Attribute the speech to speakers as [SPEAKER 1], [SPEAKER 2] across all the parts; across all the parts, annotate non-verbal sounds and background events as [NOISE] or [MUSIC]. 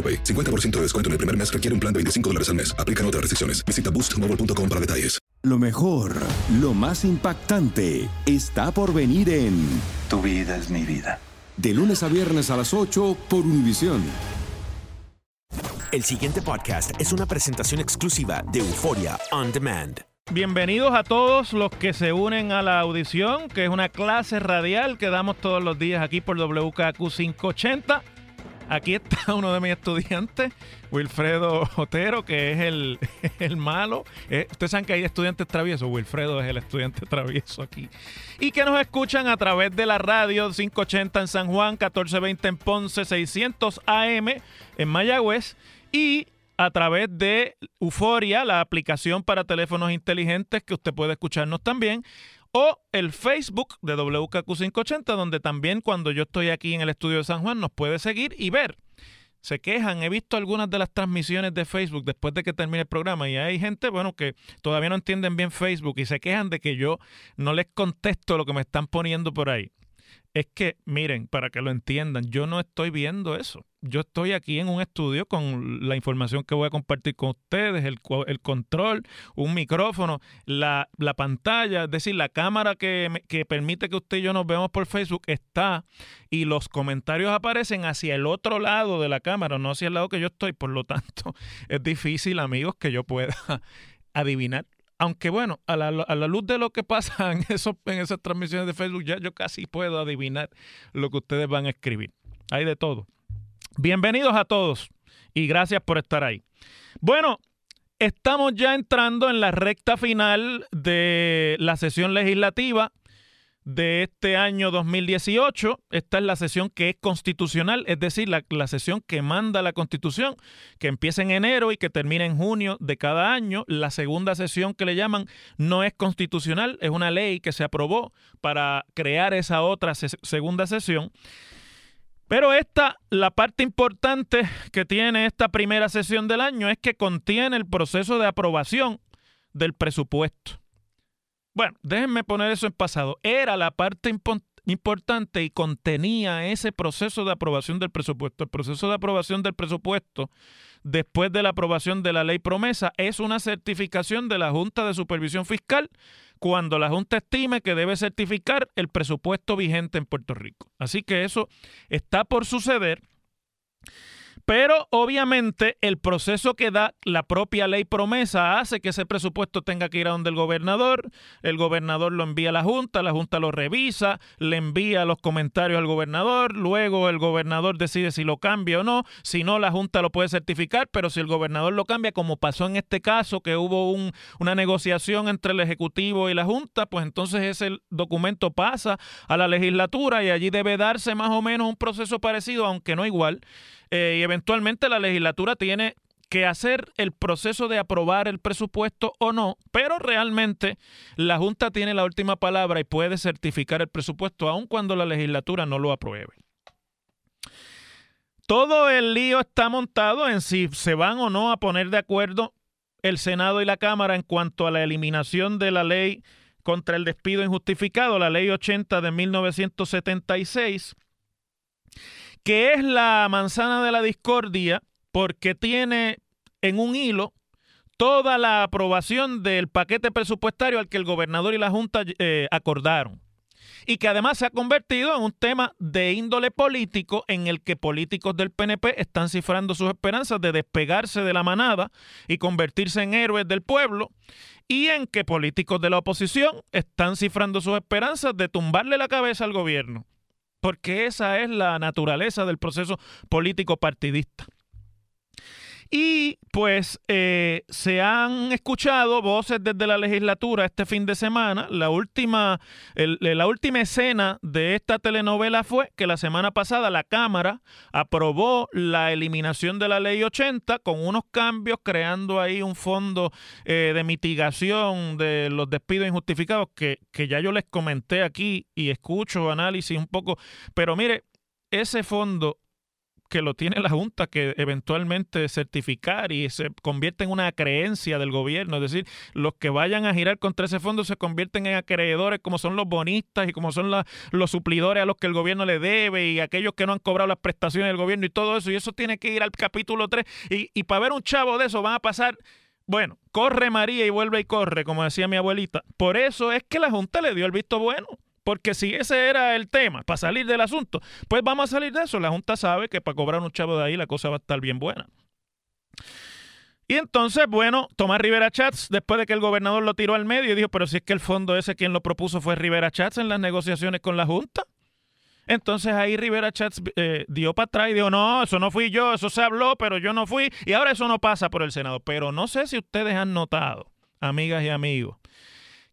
[SPEAKER 1] AroPay. 50% de descuento en el primer mes requiere un plan de 25 dólares al mes. Aplican otras restricciones. Visita boostmobile.com para detalles.
[SPEAKER 2] Lo mejor, lo más impactante, está por venir en
[SPEAKER 3] Tu vida es mi vida.
[SPEAKER 2] De lunes a viernes a las 8 por Univisión.
[SPEAKER 4] El siguiente podcast es una presentación exclusiva de Euforia On Demand.
[SPEAKER 5] Bienvenidos a todos los que se unen a la audición, que es una clase radial que damos todos los días aquí por WKQ 580. Aquí está [LAUGHS] uno de mis estudiantes, Wilfredo Otero, que es el, [LAUGHS] el malo. Eh, ustedes saben que hay estudiantes traviesos. Wilfredo es el estudiante [LAUGHS] travieso aquí. Y que nos escuchan a través de la radio 580 en San Juan, 1420 en Ponce, 600 AM en Mayagüez. Y a través de Euforia, la aplicación para teléfonos inteligentes que usted puede escucharnos también, o el Facebook de WKQ580, donde también cuando yo estoy aquí en el estudio de San Juan nos puede seguir y ver. Se quejan, he visto algunas de las transmisiones de Facebook después de que termine el programa y hay gente, bueno, que todavía no entienden bien Facebook y se quejan de que yo no les contesto lo que me están poniendo por ahí es que, miren, para que lo entiendan, yo no estoy viendo eso. Yo estoy aquí en un estudio con la información que voy a compartir con ustedes, el, control, un micrófono, la, la, pantalla, es decir, la cámara que, que permite que usted y yo nos veamos por Facebook está y los comentarios aparecen hacia el otro lado de la cámara, no hacia el lado que yo estoy. Por lo tanto, [LAUGHS] es difícil, amigos, que yo pueda adivinar aunque bueno, a la, luz de lo que pasa [LAUGHS] en, en esas transmisiones de Facebook, ya yo casi puedo adivinar lo que ustedes van a escribir. Hay de todo. Bienvenidos a todos y gracias por estar ahí. Bueno, estamos ya entrando en la recta final de la sesión legislativa de este año 2018. Esta es la sesión que es constitucional, es decir, la, la, sesión que manda la constitución, que empieza en enero y que termina en junio de cada año. La segunda sesión que le llaman no es constitucional, es una ley que se aprobó para crear esa otra se segunda sesión. Pero esta, la parte importante que tiene esta primera sesión del año es que contiene el proceso de aprobación del presupuesto. Bueno, déjenme poner eso en pasado. Era la parte impo importante y contenía ese proceso de aprobación del presupuesto. El proceso de aprobación del presupuesto, después de la aprobación de la ley promesa, es una certificación de la Junta de Supervisión Fiscal cuando la Junta estime que debe certificar el presupuesto vigente en Puerto Rico. Así que eso está por suceder. Pero obviamente el proceso que da la propia ley promesa hace que ese presupuesto tenga que ir a donde el gobernador, el gobernador lo envía a la Junta, la Junta lo revisa, le envía los comentarios al gobernador, luego el gobernador decide si lo cambia o no, si no la Junta lo puede certificar, pero si el gobernador lo cambia, como pasó en este caso, que hubo un, una negociación entre el Ejecutivo y la Junta, pues entonces ese documento pasa a la legislatura y allí debe darse más o menos un proceso parecido, aunque no igual eh, y eventualmente la legislatura tiene que hacer el proceso de aprobar el presupuesto o no, pero realmente la Junta tiene la última palabra y puede certificar el presupuesto aun cuando la legislatura no lo apruebe. Todo el lío está montado en si se van o no a poner de acuerdo el Senado y la Cámara en cuanto a la eliminación de la ley contra el despido injustificado, la ley 80 de 1976 que es la manzana de la discordia porque tiene en un hilo toda la aprobación del paquete presupuestario al que el gobernador y la Junta eh, acordaron. Y que además se ha convertido en un tema de índole político en el que políticos del PNP están cifrando sus esperanzas de despegarse de la manada y convertirse en héroes del pueblo y en que políticos de la oposición están cifrando sus esperanzas de tumbarle la cabeza al gobierno, porque esa es la naturaleza del proceso político partidista. Y pues eh, se han escuchado voces desde la legislatura este fin de semana. La última, la última escena de esta telenovela fue que la semana pasada la Cámara aprobó la eliminación de la ley 80 con unos cambios creando ahí un fondo eh, de mitigación de los despidos injustificados que, que ya yo les comenté aquí y escucho análisis un poco. Pero mire, ese fondo que lo tiene la Junta que eventualmente certificar y se convierte en una creencia del gobierno. Es decir, los que vayan a girar contra ese fondo se convierten en acreedores como son los bonistas y como son los suplidores a los que el gobierno le debe y aquellos que no han cobrado las prestaciones del gobierno y todo eso. Y eso tiene que ir al capítulo 3. Y, y para ver un chavo de eso van a pasar bueno, corre María y vuelve y corre, como decía mi abuelita. Por eso es que la Junta le dio el visto bueno. Porque si ese era el tema, para salir del asunto, pues vamos a salir de eso. La Junta sabe que para cobrar un chavo de ahí la cosa va a estar bien buena. Y entonces, bueno, Tomás Rivera Chats, después de que el gobernador lo tiró al medio, dijo, pero si es que el fondo ese quien lo propuso fue Rivera Chats en las negociaciones con la Junta. Entonces ahí Rivera Chats eh, dio para atrás y dijo, no, eso no fui yo, eso se habló, pero yo no fui. Y ahora eso no pasa por el Senado. Pero no sé si ustedes han notado, amigas y amigos,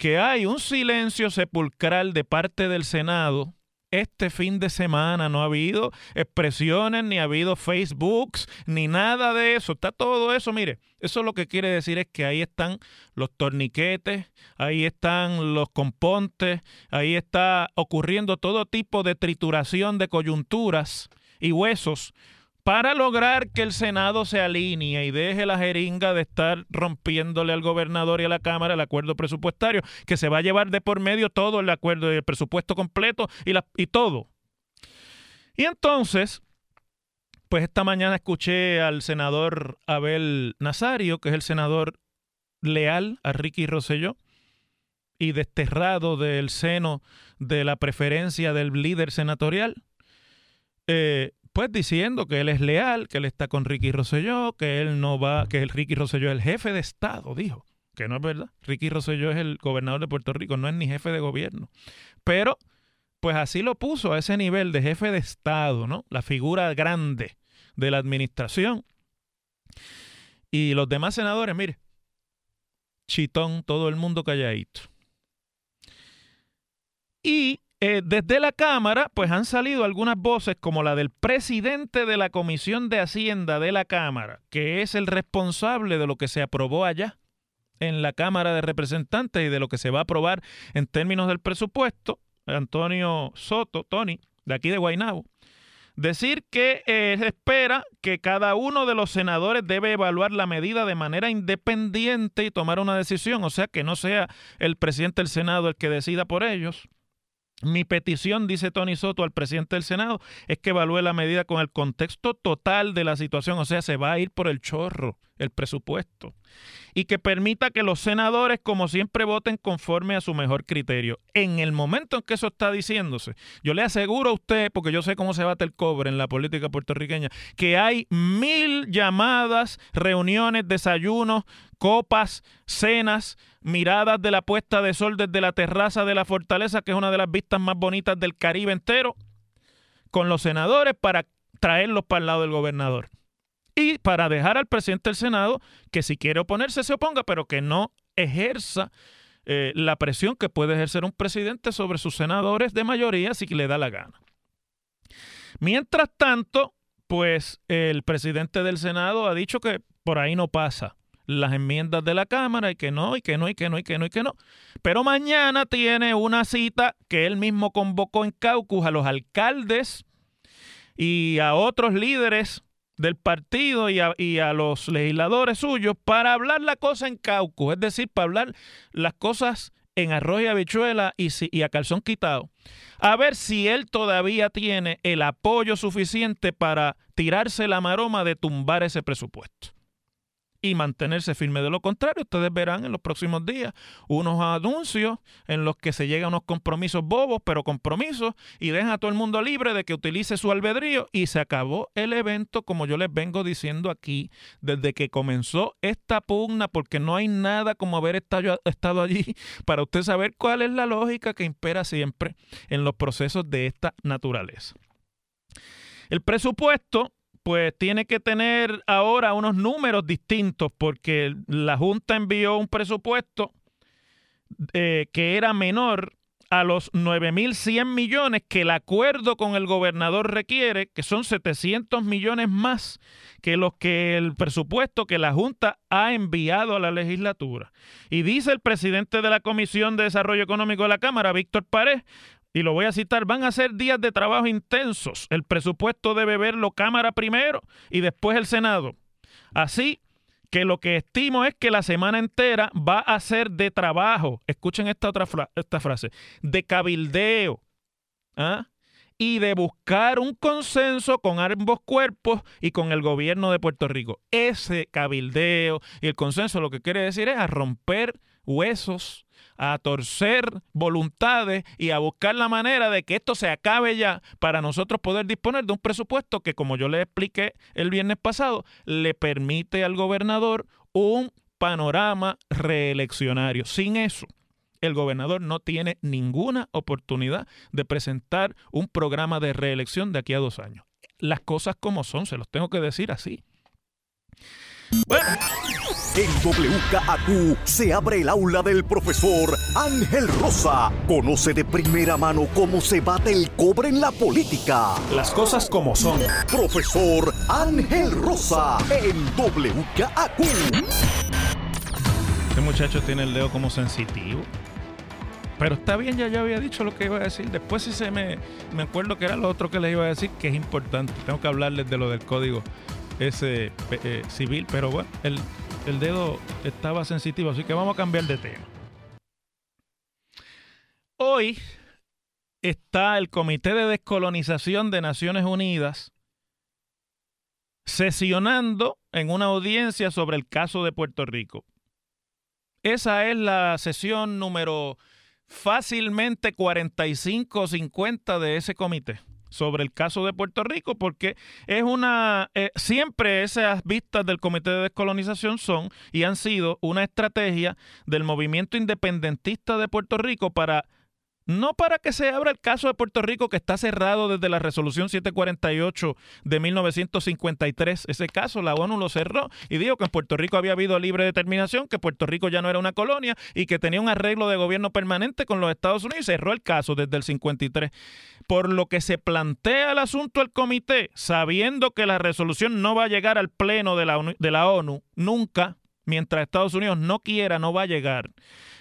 [SPEAKER 5] que hay un silencio sepulcral de parte del Senado. Este fin de semana no ha habido expresiones, ni ha habido Facebooks, ni nada de eso. Está todo eso, mire, eso lo que quiere decir es que ahí están los torniquetes, ahí están los compontes, ahí está ocurriendo todo tipo de trituración de coyunturas y huesos para lograr que el Senado se alinee y deje la jeringa de estar rompiéndole al gobernador y a la Cámara el acuerdo presupuestario, que se va a llevar de por medio todo el acuerdo y el presupuesto completo y, la, y todo. Y entonces, pues esta mañana escuché al senador Abel Nazario, que es el senador leal a Ricky Rosselló y desterrado del seno de la preferencia del líder senatorial. Eh, pues diciendo que él es leal, que él está con Ricky Rosselló, que él no va, que el Ricky Rosselló es el jefe de Estado, dijo, que no es verdad. Ricky Rosselló es el gobernador de Puerto Rico, no es ni jefe de gobierno. Pero, pues así lo puso a ese nivel de jefe de Estado, ¿no? La figura grande de la administración. Y los demás senadores, mire, chitón, todo el mundo calladito. Y eh, desde la Cámara, pues han salido algunas voces como la del presidente de la Comisión de Hacienda de la Cámara, que es el responsable de lo que se aprobó allá en la Cámara de Representantes y de lo que se va a aprobar en términos del presupuesto, Antonio Soto, Tony, de aquí de Guaynabo, decir que eh, espera que cada uno de los senadores debe evaluar la medida de manera independiente y tomar una decisión, o sea, que no sea el presidente del Senado el que decida por ellos mi petición, dice Tony Soto al presidente del Senado, es que evalúe la medida con el contexto total de la situación, o sea, se va a ir por el chorro el presupuesto y que permita que los senadores, como siempre, voten conforme a su mejor criterio. En el momento en que eso está diciéndose, yo le aseguro a usted, porque yo sé cómo se bate el cobre en la política puertorriqueña, que hay mil llamadas, reuniones, desayunos, copas, cenas, miradas de la puesta de sol desde la terraza de la fortaleza, que es una de las vistas más bonitas del Caribe entero, con los senadores para traerlos para el lado del gobernador para dejar al presidente del Senado que si quiere oponerse se oponga, pero que no ejerza eh, la presión que puede ejercer un presidente sobre sus senadores de mayoría si le da la gana. Mientras tanto, pues el presidente del Senado ha dicho que por ahí no pasa las enmiendas de la Cámara y que no, y que no, y que no, y que no, y que no. Pero mañana tiene una cita que él mismo convocó en Caucus a los alcaldes y a otros líderes del partido y a, los legisladores suyos para hablar la cosa en caucus, es decir, para hablar las cosas en arroz y habichuela y, y a calzón quitado, a ver si él todavía tiene el apoyo suficiente para tirarse la maroma de tumbar ese presupuesto. Y mantenerse firme. De lo contrario, ustedes verán en los próximos días unos anuncios en los que se llegan a unos compromisos bobos, pero compromisos, y dejan a todo el mundo libre de que utilice su albedrío y se acabó el evento, como yo les vengo diciendo aquí, desde que comenzó esta pugna, porque no hay nada como haber estado, estado allí [LAUGHS] para usted saber cuál es la lógica que impera siempre en los procesos de esta naturaleza. El presupuesto pues tiene que tener ahora unos números distintos porque la Junta envió un presupuesto eh, que era menor a los 9.100 millones que el acuerdo con el gobernador requiere, que son 700 millones más que los que el presupuesto que la Junta ha enviado a la legislatura. Y dice el presidente de la Comisión de Desarrollo Económico de la Cámara, Víctor Pared, y lo voy a citar, van a ser días de trabajo intensos. El presupuesto debe verlo Cámara primero y después el Senado. Así que lo que estimo es que la semana entera va a ser de trabajo. Escuchen esta otra esta frase, de cabildeo. ¿ah? y de buscar un consenso con ambos cuerpos y con el gobierno de Puerto Rico. Ese cabildeo y el consenso lo que quiere decir es a romper huesos, a torcer voluntades y a buscar la manera de que esto se acabe ya para nosotros poder disponer de un presupuesto que, como yo le expliqué el viernes pasado, le permite al gobernador un panorama reeleccionario. Sin eso, el gobernador no tiene ninguna oportunidad de presentar un programa de reelección de aquí a dos años. Las cosas como son, se los tengo que decir así.
[SPEAKER 6] En WKAQ se abre el aula del profesor Ángel Rosa. Conoce de primera mano cómo se bate el cobre en la política.
[SPEAKER 4] Las cosas como son.
[SPEAKER 6] Profesor Ángel Rosa en WKAQ.
[SPEAKER 5] Este muchacho tiene el dedo como sensitivo. Pero está bien, ya yo había dicho lo que iba a decir. Después sí se me, me acuerdo que era lo otro que les iba a decir, que es importante. Tengo que hablarles de lo del código ese eh, civil, pero bueno, el, el dedo estaba sensitivo, así que vamos a cambiar de tema. Hoy está el Comité de Descolonización de Naciones Unidas sesionando en una audiencia sobre el caso de Puerto Rico. Esa es la sesión número fácilmente 45 o 50 de ese comité sobre el caso de Puerto Rico, porque es una, eh, siempre esas vistas del Comité de Descolonización son y han sido una estrategia del movimiento independentista de Puerto Rico para no para que se abra el caso de Puerto Rico que está cerrado desde la resolución 748 de 1953. Ese caso la ONU lo cerró y dijo que en Puerto Rico había habido libre determinación, que Puerto Rico ya no era una colonia y que tenía un arreglo de gobierno permanente con los Estados Unidos y cerró el caso desde el 53. Por lo que se plantea el asunto al comité, sabiendo que la resolución no va a llegar al pleno de la de la ONU nunca, mientras Estados Unidos no quiera, no va a llegar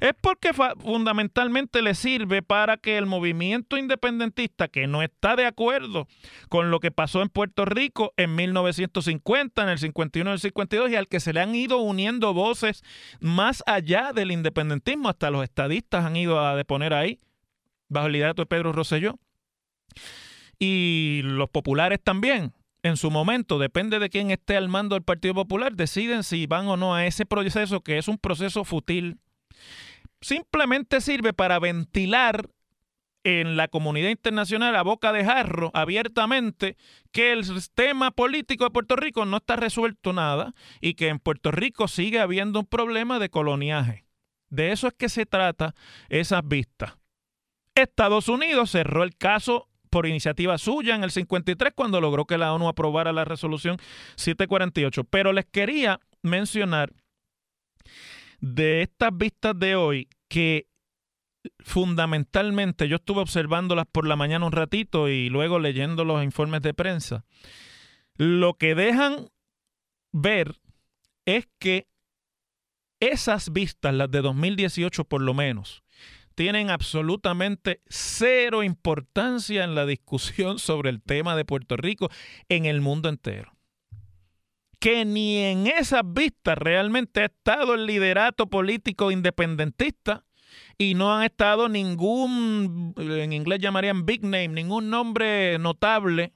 [SPEAKER 5] es porque fundamentalmente le sirve para que el movimiento independentista que no está de acuerdo con lo que pasó en Puerto Rico en 1950, en el 51 y el 52 y al que se le han ido uniendo voces más allá del independentismo, hasta los estadistas han ido a deponer ahí, bajo el liderato de Pedro Rosselló. Y los populares también, en su momento, depende de quién esté al mando del Partido Popular, deciden si van o no a ese proceso que es un proceso fútil simplemente sirve para ventilar en la comunidad internacional a boca de jarro abiertamente que el sistema político de Puerto Rico no está resuelto nada y que en Puerto Rico sigue habiendo un problema de coloniaje. De eso es que se trata esas vistas. Estados Unidos cerró el caso por iniciativa suya en el 53 cuando logró que la ONU aprobara la resolución 748. Pero les quería mencionar de estas vistas de hoy que fundamentalmente yo estuve observándolas por la mañana un ratito y luego leyendo los informes de prensa, lo que dejan ver es que esas vistas, las de 2018 por lo menos, tienen absolutamente cero importancia en la discusión sobre el tema de Puerto Rico en el mundo entero. Que ni en esas vistas realmente ha estado el liderato político independentista y no han estado ningún, en inglés llamarían big name, ningún nombre notable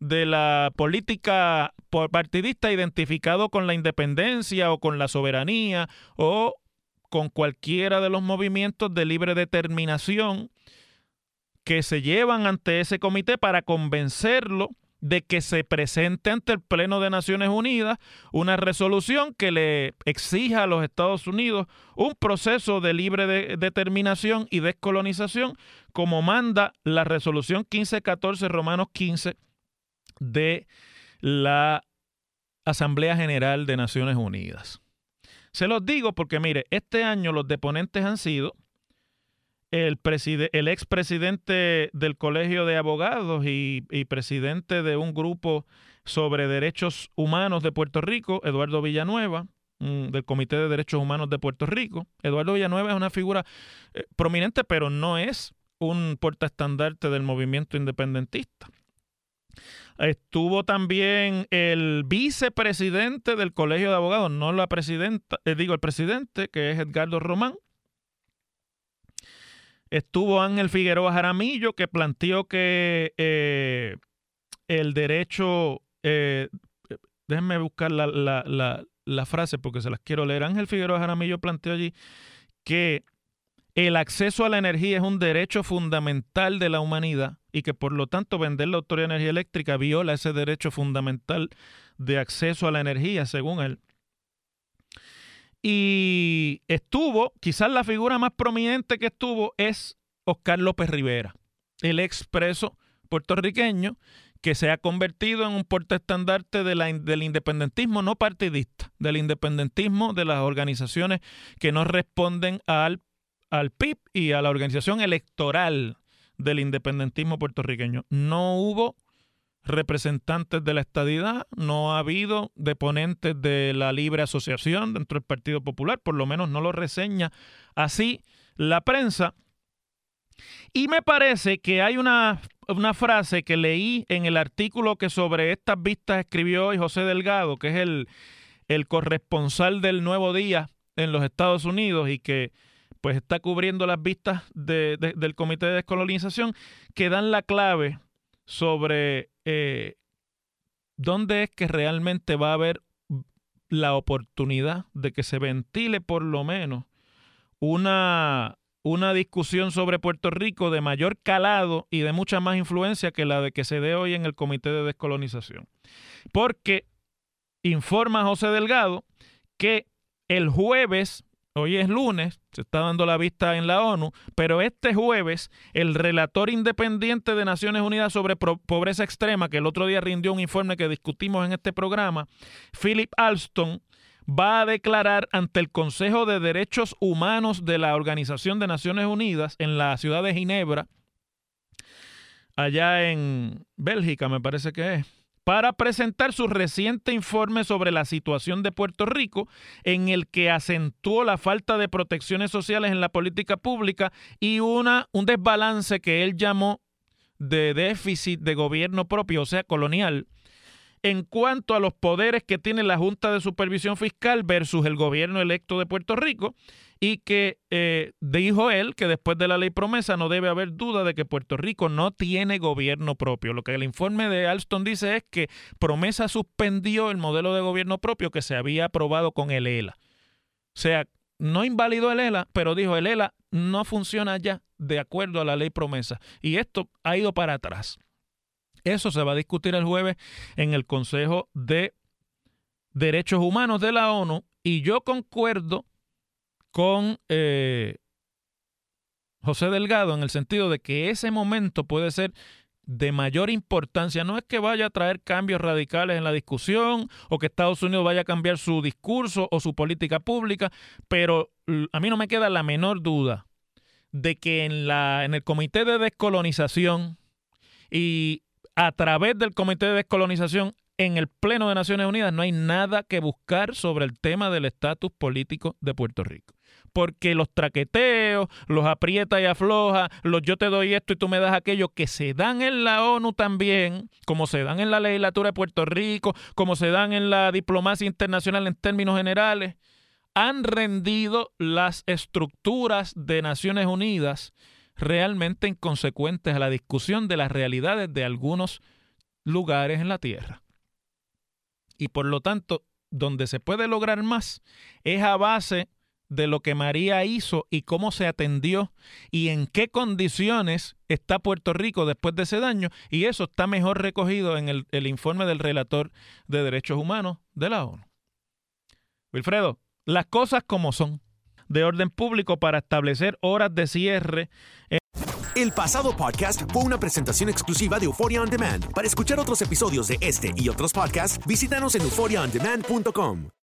[SPEAKER 5] de la política partidista identificado con la independencia o con la soberanía o con cualquiera de los movimientos de libre determinación que se llevan ante ese comité para convencerlo de que se presente ante el Pleno de Naciones Unidas una resolución que le exija a los Estados Unidos un proceso de libre determinación y descolonización como manda la resolución 1514 Romanos 15 de la Asamblea General de Naciones Unidas. Se los digo porque, mire, este año los deponentes han sido el, el expresidente del Colegio de Abogados y, presidente de un grupo sobre derechos humanos de Puerto Rico, Eduardo Villanueva, mm, del Comité de Derechos Humanos de Puerto Rico. Eduardo Villanueva es una figura eh, prominente, pero no es un portaestandarte del movimiento independentista. Estuvo también el vicepresidente del Colegio de Abogados, no la presidenta, eh, digo el presidente, que es Edgardo Román, Estuvo Ángel Figueroa Jaramillo, que planteó que eh, el derecho, eh, déjenme buscar la, frase porque se las quiero leer. Ángel Figueroa Jaramillo planteó allí que el acceso a la energía es un derecho fundamental de la humanidad y que por lo tanto vender la Autoridad de Energía Eléctrica viola ese derecho fundamental de acceso a la energía, según él. Y estuvo, quizás la figura más prominente que estuvo es Oscar López Rivera, el expreso puertorriqueño que se ha convertido en un portaestandarte de del independentismo no partidista, del independentismo de las organizaciones que no responden al, al PIB y a la organización electoral del independentismo puertorriqueño. No hubo representantes de la estadidad, no ha habido deponentes de la libre asociación dentro del Partido Popular, por lo menos no lo reseña así la prensa. Y me parece que hay una, frase que leí en el artículo que sobre estas vistas escribió hoy José Delgado, que es el, el corresponsal del Nuevo Día en los Estados Unidos y que pues está cubriendo las vistas del Comité de Descolonización, que dan la clave sobre eh, dónde es que realmente va a haber la oportunidad de que se ventile por lo menos una, una discusión sobre Puerto Rico de mayor calado y de mucha más influencia que la de que se dé hoy en el Comité de Descolonización. Porque informa José Delgado que el jueves Hoy es lunes, se está dando la vista en la ONU, pero este jueves el relator independiente de Naciones Unidas sobre pobreza extrema, que el otro día rindió un informe que discutimos en este programa, Philip Alston, va a declarar ante el Consejo de Derechos Humanos de la Organización de Naciones Unidas en la ciudad de Ginebra, allá en Bélgica me parece que es para presentar su reciente informe sobre la situación de Puerto Rico, en el que acentuó la falta de protecciones sociales en la política pública y una, un desbalance que él llamó de déficit de gobierno propio, o sea, colonial, en cuanto a los poderes que tiene la Junta de Supervisión Fiscal versus el gobierno electo de Puerto Rico y que eh, dijo él que después de la ley promesa no debe haber duda de que Puerto Rico no tiene gobierno propio. Lo que el informe de Alston dice es que promesa suspendió el modelo de gobierno propio que se había aprobado con el ELA. O sea, no invalidó el ELA, pero dijo el ELA no funciona ya de acuerdo a la ley promesa. Y esto ha ido para atrás. Eso se va a discutir el jueves en el Consejo de Derechos Humanos de la ONU y yo concuerdo con eh, José Delgado en el sentido de que ese momento puede ser de mayor importancia. No es que vaya a traer cambios radicales en la discusión o que Estados Unidos vaya a cambiar su discurso o su política pública, pero a mí no me queda la menor duda de que en, la, en el Comité de Descolonización y a través del Comité de Descolonización en el Pleno de Naciones Unidas no hay nada que buscar sobre el tema del estatus político de Puerto Rico. Porque los traqueteos, los aprieta y afloja, los yo te doy esto y tú me das aquello, que se dan en la ONU también, como se dan en la legislatura de Puerto Rico, como se dan en la diplomacia internacional en términos generales, han rendido las estructuras de Naciones Unidas realmente inconsecuentes a la discusión de las realidades de algunos lugares en la tierra. Y por lo tanto, donde se puede lograr más es a base de lo que María hizo y cómo se atendió y en qué condiciones está Puerto Rico después de ese daño. Y eso está mejor recogido en el, el informe del relator de derechos humanos de la ONU. Wilfredo, las cosas como son de orden público para establecer horas de cierre.
[SPEAKER 4] El pasado podcast fue una presentación exclusiva de Euphoria On Demand. Para escuchar otros episodios de este y otros podcasts, visítanos en euphoriaondemand.com.